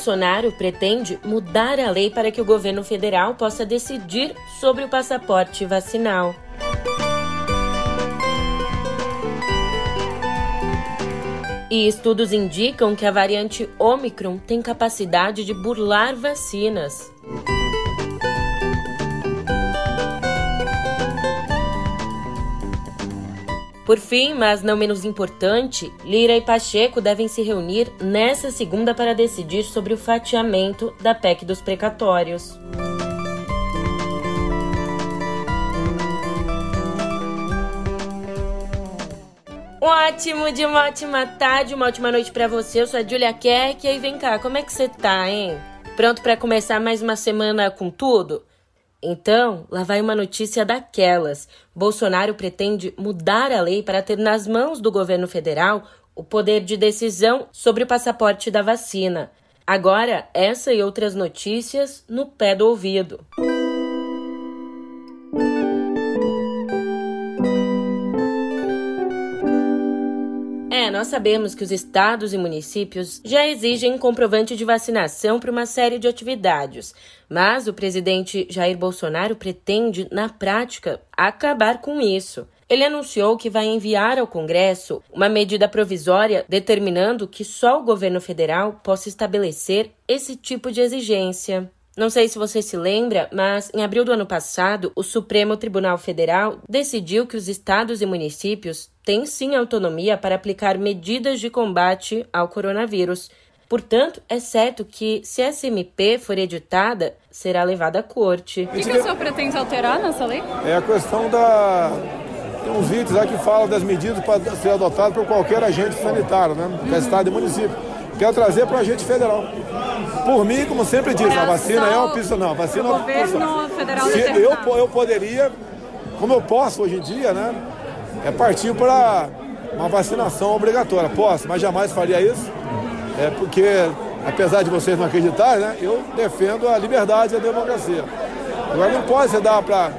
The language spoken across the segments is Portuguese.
Bolsonaro pretende mudar a lei para que o governo federal possa decidir sobre o passaporte vacinal. E estudos indicam que a variante Omicron tem capacidade de burlar vacinas. Por fim, mas não menos importante, Lira e Pacheco devem se reunir nesta segunda para decidir sobre o fatiamento da PEC dos precatórios. Um ótimo de uma ótima tarde, uma ótima noite para você. Eu sou a Julia Kerk e aí vem cá, como é que você tá, hein? Pronto para começar mais uma semana com tudo? Então, lá vai uma notícia daquelas. Bolsonaro pretende mudar a lei para ter nas mãos do governo federal o poder de decisão sobre o passaporte da vacina. Agora, essa e outras notícias no pé do ouvido. Nós sabemos que os estados e municípios já exigem comprovante de vacinação para uma série de atividades, mas o presidente Jair Bolsonaro pretende, na prática, acabar com isso. Ele anunciou que vai enviar ao Congresso uma medida provisória determinando que só o governo federal possa estabelecer esse tipo de exigência. Não sei se você se lembra, mas em abril do ano passado, o Supremo Tribunal Federal decidiu que os estados e municípios têm sim autonomia para aplicar medidas de combate ao coronavírus. Portanto, é certo que, se essa MP for editada, será levada à corte. O que, que o senhor pretende alterar nessa lei? É a questão da. Tem uns itens lá que falam das medidas para ser adotadas por qualquer agente sanitário, né? Que é estado e município. Quero trazer para o agente federal. Por mim, como sempre diz, a vacina é uma opção. Não, a vacina é uma opção. federal Se eu, eu poderia, como eu posso hoje em dia, né? É partir para uma vacinação obrigatória. Posso, mas jamais faria isso. É porque, apesar de vocês não acreditarem, né? Eu defendo a liberdade e a democracia. Agora não pode ser dar para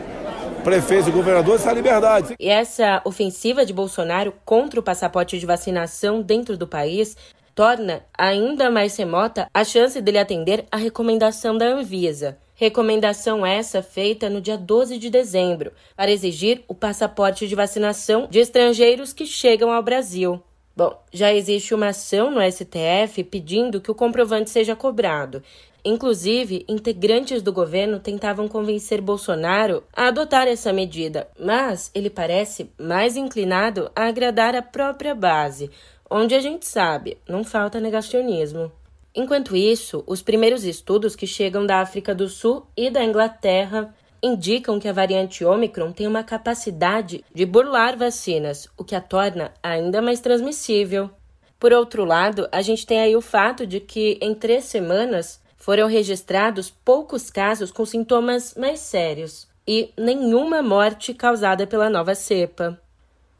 prefeitos e governadores essa liberdade. E essa ofensiva de Bolsonaro contra o passaporte de vacinação dentro do país torna ainda mais remota a chance dele atender a recomendação da Anvisa. Recomendação essa feita no dia 12 de dezembro, para exigir o passaporte de vacinação de estrangeiros que chegam ao Brasil. Bom, já existe uma ação no STF pedindo que o comprovante seja cobrado. Inclusive, integrantes do governo tentavam convencer Bolsonaro a adotar essa medida, mas ele parece mais inclinado a agradar a própria base, onde a gente sabe, não falta negacionismo. Enquanto isso, os primeiros estudos que chegam da África do Sul e da Inglaterra indicam que a variante Omicron tem uma capacidade de burlar vacinas, o que a torna ainda mais transmissível. Por outro lado, a gente tem aí o fato de que em três semanas foram registrados poucos casos com sintomas mais sérios e nenhuma morte causada pela nova cepa.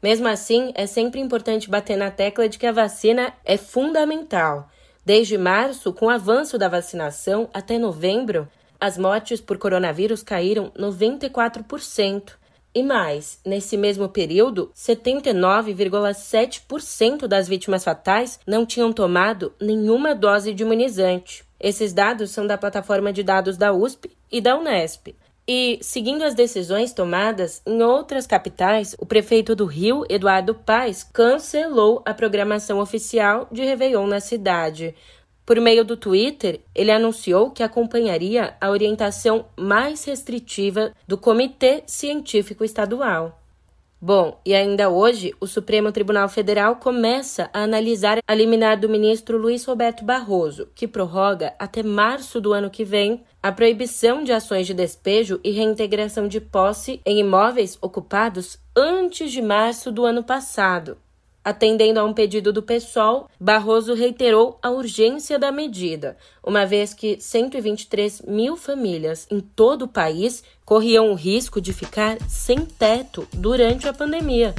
Mesmo assim, é sempre importante bater na tecla de que a vacina é fundamental. Desde março, com o avanço da vacinação, até novembro, as mortes por coronavírus caíram 94%. E mais, nesse mesmo período, 79,7% das vítimas fatais não tinham tomado nenhuma dose de imunizante. Esses dados são da plataforma de dados da USP e da Unesp. E, seguindo as decisões tomadas em outras capitais, o prefeito do Rio, Eduardo Paes, cancelou a programação oficial de Réveillon na cidade. Por meio do Twitter, ele anunciou que acompanharia a orientação mais restritiva do Comitê Científico Estadual. Bom, e ainda hoje, o Supremo Tribunal Federal começa a analisar a liminar do ministro Luiz Roberto Barroso, que prorroga até março do ano que vem a proibição de ações de despejo e reintegração de posse em imóveis ocupados antes de março do ano passado. Atendendo a um pedido do PSOL, Barroso reiterou a urgência da medida, uma vez que 123 mil famílias em todo o país corriam o risco de ficar sem teto durante a pandemia.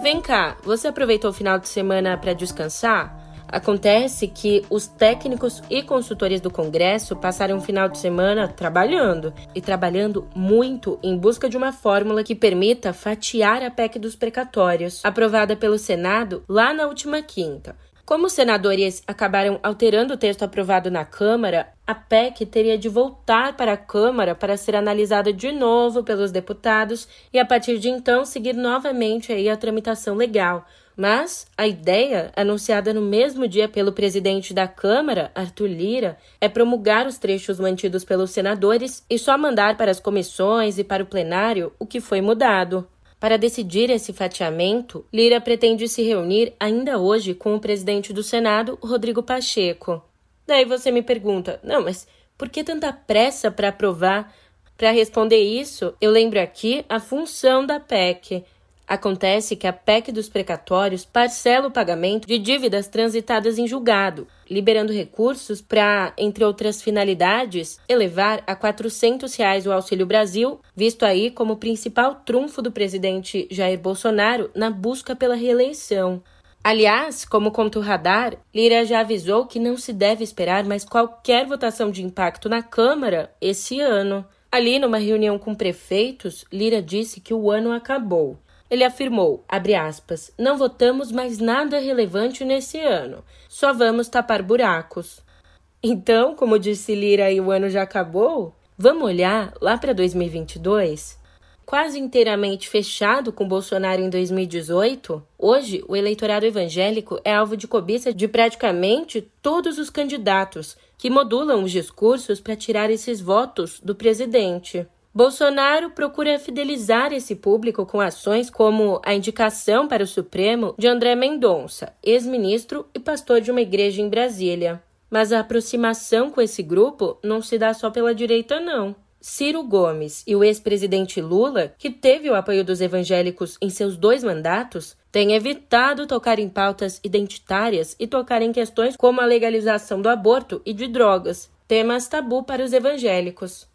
Vem cá, você aproveitou o final de semana para descansar? Acontece que os técnicos e consultores do Congresso passaram um final de semana trabalhando e trabalhando muito em busca de uma fórmula que permita fatiar a PEC dos precatórios, aprovada pelo Senado lá na última quinta. Como os senadores acabaram alterando o texto aprovado na Câmara, a PEC teria de voltar para a Câmara para ser analisada de novo pelos deputados e, a partir de então, seguir novamente aí a tramitação legal. Mas a ideia, anunciada no mesmo dia pelo presidente da Câmara, Arthur Lira, é promulgar os trechos mantidos pelos senadores e só mandar para as comissões e para o plenário o que foi mudado. Para decidir esse fatiamento, Lira pretende se reunir ainda hoje com o presidente do Senado, Rodrigo Pacheco. Daí você me pergunta: não, mas por que tanta pressa para aprovar? Para responder isso, eu lembro aqui a função da PEC, Acontece que a PEC dos precatórios parcela o pagamento de dívidas transitadas em julgado, liberando recursos para, entre outras finalidades, elevar a 400 reais o Auxílio Brasil, visto aí como principal trunfo do presidente Jair Bolsonaro na busca pela reeleição. Aliás, como conta o radar, Lira já avisou que não se deve esperar mais qualquer votação de impacto na Câmara esse ano. Ali, numa reunião com prefeitos, Lira disse que o ano acabou ele afirmou, aspas, não votamos mais nada relevante nesse ano, só vamos tapar buracos. Então, como disse Lira e o ano já acabou, vamos olhar lá para 2022? Quase inteiramente fechado com Bolsonaro em 2018, hoje o eleitorado evangélico é alvo de cobiça de praticamente todos os candidatos, que modulam os discursos para tirar esses votos do presidente. Bolsonaro procura fidelizar esse público com ações como a indicação para o Supremo de André Mendonça, ex-ministro e pastor de uma igreja em Brasília. Mas a aproximação com esse grupo não se dá só pela direita, não. Ciro Gomes e o ex-presidente Lula, que teve o apoio dos evangélicos em seus dois mandatos, têm evitado tocar em pautas identitárias e tocar em questões como a legalização do aborto e de drogas, temas tabu para os evangélicos.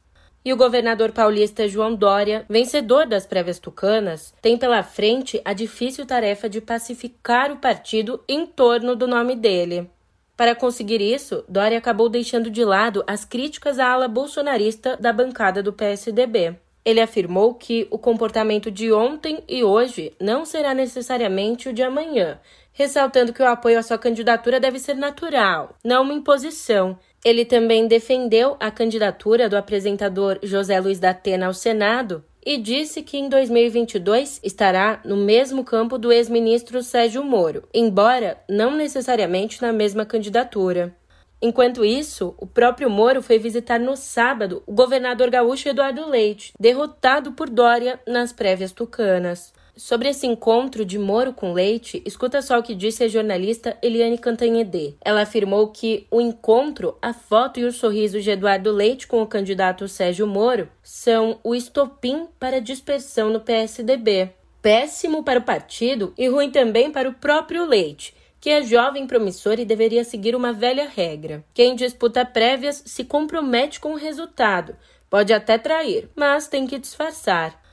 E o governador paulista João Dória, vencedor das prévias tucanas, tem pela frente a difícil tarefa de pacificar o partido em torno do nome dele. Para conseguir isso, Dória acabou deixando de lado as críticas à ala bolsonarista da bancada do PSDB. Ele afirmou que o comportamento de ontem e hoje não será necessariamente o de amanhã, ressaltando que o apoio à sua candidatura deve ser natural, não uma imposição, ele também defendeu a candidatura do apresentador José Luiz da Atena ao Senado e disse que em 2022 estará no mesmo campo do ex-ministro Sérgio Moro, embora não necessariamente na mesma candidatura. Enquanto isso, o próprio Moro foi visitar no sábado o governador gaúcho Eduardo Leite, derrotado por Dória nas prévias tucanas. Sobre esse encontro de Moro com Leite, escuta só o que disse a jornalista Eliane Cantanhede. Ela afirmou que o encontro, a foto e o sorriso de Eduardo Leite com o candidato Sérgio Moro são o estopim para a dispersão no PSDB. Péssimo para o partido e ruim também para o próprio Leite, que é jovem promissor e deveria seguir uma velha regra. Quem disputa prévias se compromete com o resultado. Pode até trair, mas tem que disfarçar.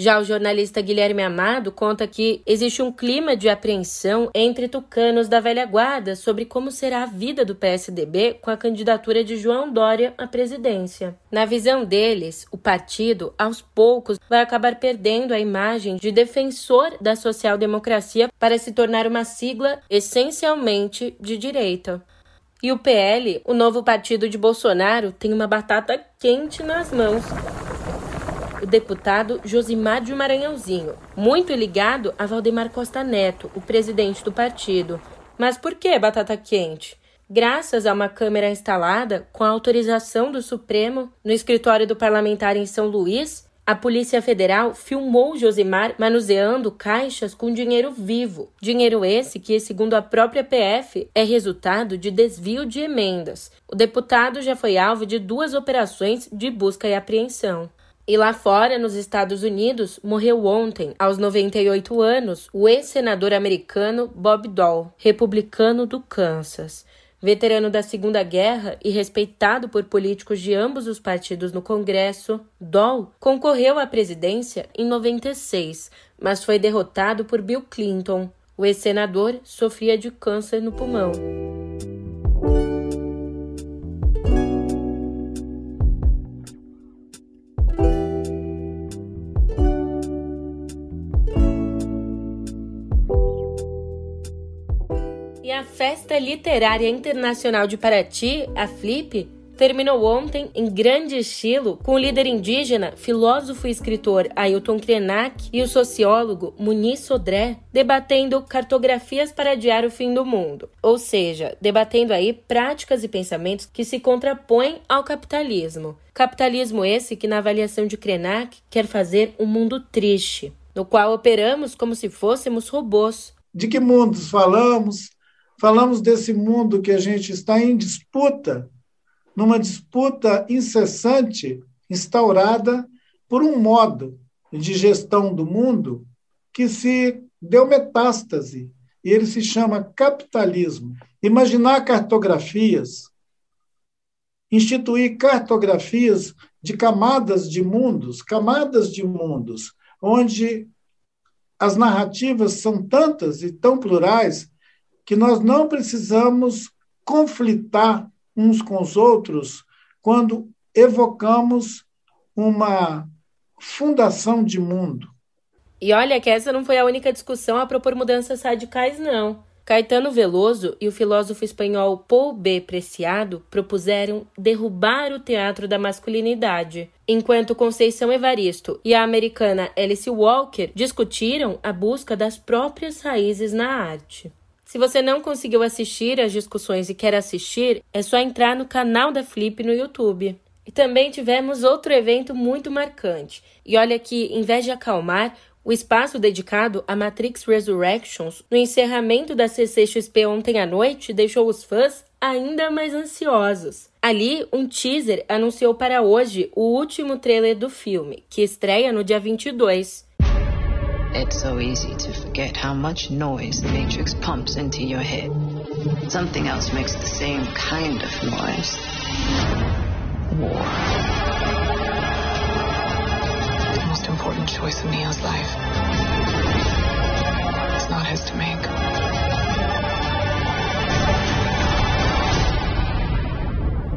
Já o jornalista Guilherme Amado conta que existe um clima de apreensão entre tucanos da velha guarda sobre como será a vida do PSDB com a candidatura de João Dória à presidência. Na visão deles, o partido, aos poucos, vai acabar perdendo a imagem de defensor da social-democracia para se tornar uma sigla essencialmente de direita. E o PL, o novo partido de Bolsonaro, tem uma batata quente nas mãos deputado Josimar de Maranhãozinho, muito ligado a Valdemar Costa Neto, o presidente do partido. Mas por que batata quente? Graças a uma câmera instalada com a autorização do Supremo no escritório do parlamentar em São Luís, a Polícia Federal filmou Josimar manuseando caixas com dinheiro vivo. Dinheiro esse que, segundo a própria PF, é resultado de desvio de emendas. O deputado já foi alvo de duas operações de busca e apreensão. E lá fora, nos Estados Unidos, morreu ontem, aos 98 anos, o ex-senador americano Bob Dole, republicano do Kansas. Veterano da Segunda Guerra e respeitado por políticos de ambos os partidos no Congresso, Dole concorreu à presidência em 96, mas foi derrotado por Bill Clinton. O ex-senador sofria de câncer no pulmão. Literária Internacional de Paraty, a FLIP, terminou ontem em grande estilo com o líder indígena, filósofo e escritor Ailton Krenak e o sociólogo Muniz Sodré debatendo cartografias para adiar o fim do mundo, ou seja, debatendo aí práticas e pensamentos que se contrapõem ao capitalismo. Capitalismo esse que na avaliação de Krenak quer fazer um mundo triste, no qual operamos como se fôssemos robôs. De que mundos falamos? Falamos desse mundo que a gente está em disputa numa disputa incessante instaurada por um modo de gestão do mundo que se deu metástase, e ele se chama capitalismo. Imaginar cartografias, instituir cartografias de camadas de mundos, camadas de mundos, onde as narrativas são tantas e tão plurais que nós não precisamos conflitar uns com os outros quando evocamos uma fundação de mundo. E olha que essa não foi a única discussão a propor mudanças radicais, não. Caetano Veloso e o filósofo espanhol Paul B. Preciado propuseram derrubar o teatro da masculinidade, enquanto Conceição Evaristo e a americana Alice Walker discutiram a busca das próprias raízes na arte. Se você não conseguiu assistir às discussões e quer assistir, é só entrar no canal da Flip no YouTube. E também tivemos outro evento muito marcante. E olha que, em vez de acalmar, o espaço dedicado a Matrix Resurrections no encerramento da CCXP ontem à noite deixou os fãs ainda mais ansiosos. Ali, um teaser anunciou para hoje o último trailer do filme, que estreia no dia 22. It's so easy to forget how much noise the Matrix pumps into your head. Something else makes the same kind of noise. War. The most important choice in Neo's life. It's not his to make.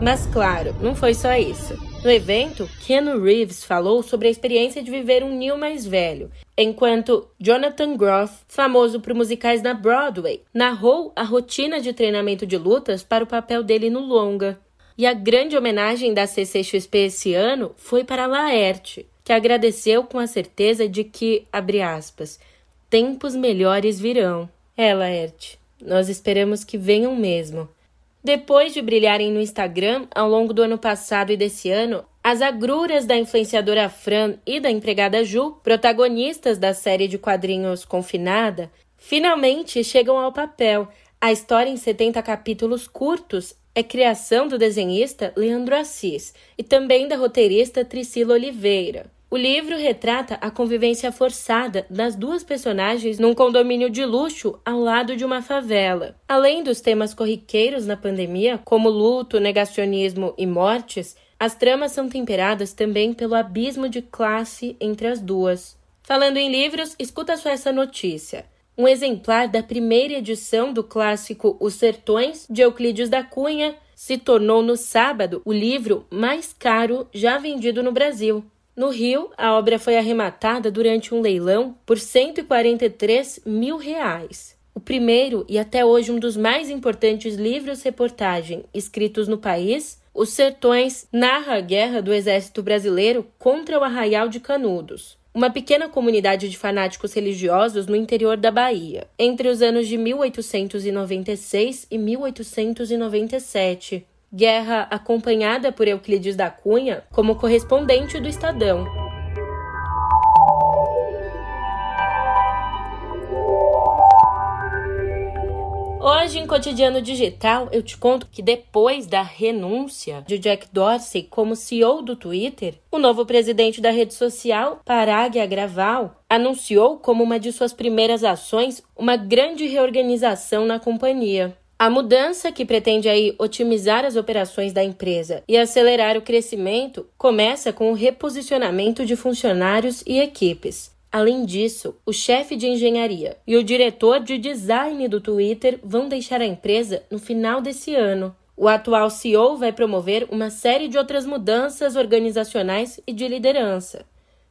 Mas claro, não foi só isso. No evento, Keanu Reeves falou sobre a experiência de viver um Neil mais velho, enquanto Jonathan Groff, famoso por musicais na Broadway, narrou a rotina de treinamento de lutas para o papel dele no longa. E a grande homenagem da CCXP esse ano foi para Laerte, que agradeceu com a certeza de que, abre aspas, tempos melhores virão. É, Laerte, nós esperamos que venham mesmo. Depois de brilharem no Instagram ao longo do ano passado e desse ano, as agruras da influenciadora Fran e da empregada Ju, protagonistas da série de quadrinhos Confinada, finalmente chegam ao papel. A história em 70 capítulos curtos é criação do desenhista Leandro Assis e também da roteirista Tricila Oliveira. O livro retrata a convivência forçada das duas personagens num condomínio de luxo ao lado de uma favela. Além dos temas corriqueiros na pandemia, como luto, negacionismo e mortes, as tramas são temperadas também pelo abismo de classe entre as duas. Falando em livros, escuta só essa notícia. Um exemplar da primeira edição do clássico Os Sertões, de Euclides da Cunha, se tornou no sábado o livro mais caro já vendido no Brasil. No Rio, a obra foi arrematada durante um leilão por 143 mil reais. O primeiro e até hoje um dos mais importantes livros-reportagem escritos no país, Os Sertões narra a guerra do exército brasileiro contra o Arraial de Canudos, uma pequena comunidade de fanáticos religiosos no interior da Bahia, entre os anos de 1896 e 1897 guerra acompanhada por Euclides da Cunha como correspondente do Estadão. Hoje, em Cotidiano Digital, eu te conto que depois da renúncia de Jack Dorsey como CEO do Twitter, o novo presidente da rede social, Parag Agraval, anunciou como uma de suas primeiras ações uma grande reorganização na companhia. A mudança, que pretende aí otimizar as operações da empresa e acelerar o crescimento, começa com o reposicionamento de funcionários e equipes. Além disso, o chefe de engenharia e o diretor de design do Twitter vão deixar a empresa no final desse ano. O atual CEO vai promover uma série de outras mudanças organizacionais e de liderança.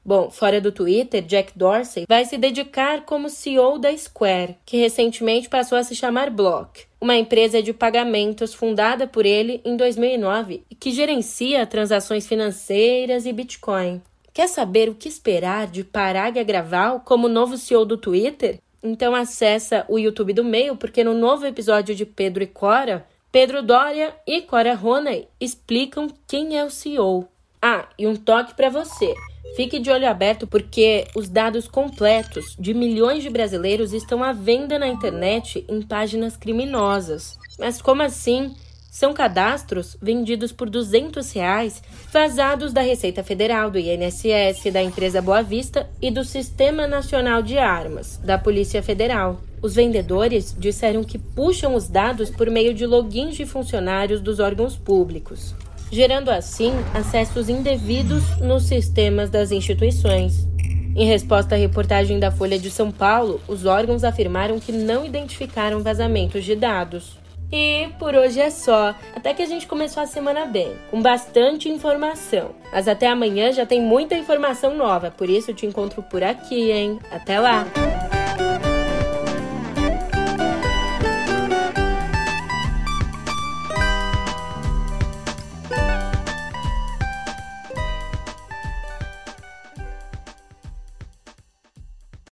Bom, fora do Twitter, Jack Dorsey vai se dedicar como CEO da Square, que recentemente passou a se chamar Block, uma empresa de pagamentos fundada por ele em 2009 e que gerencia transações financeiras e Bitcoin. Quer saber o que esperar de Parag Agraval como novo CEO do Twitter? Então acessa o YouTube do Meio, porque no novo episódio de Pedro e Cora, Pedro Doria e Cora Roney explicam quem é o CEO. Ah, e um toque para você. Fique de olho aberto porque os dados completos de milhões de brasileiros estão à venda na internet em páginas criminosas. Mas como assim? São cadastros vendidos por 200 reais, vazados da Receita Federal, do INSS, da empresa Boa Vista e do Sistema Nacional de Armas, da Polícia Federal. Os vendedores disseram que puxam os dados por meio de logins de funcionários dos órgãos públicos gerando assim acessos indevidos nos sistemas das instituições. Em resposta à reportagem da Folha de São Paulo, os órgãos afirmaram que não identificaram vazamentos de dados. E por hoje é só. Até que a gente começou a semana bem, com bastante informação. Mas até amanhã já tem muita informação nova, por isso te encontro por aqui, hein? Até lá!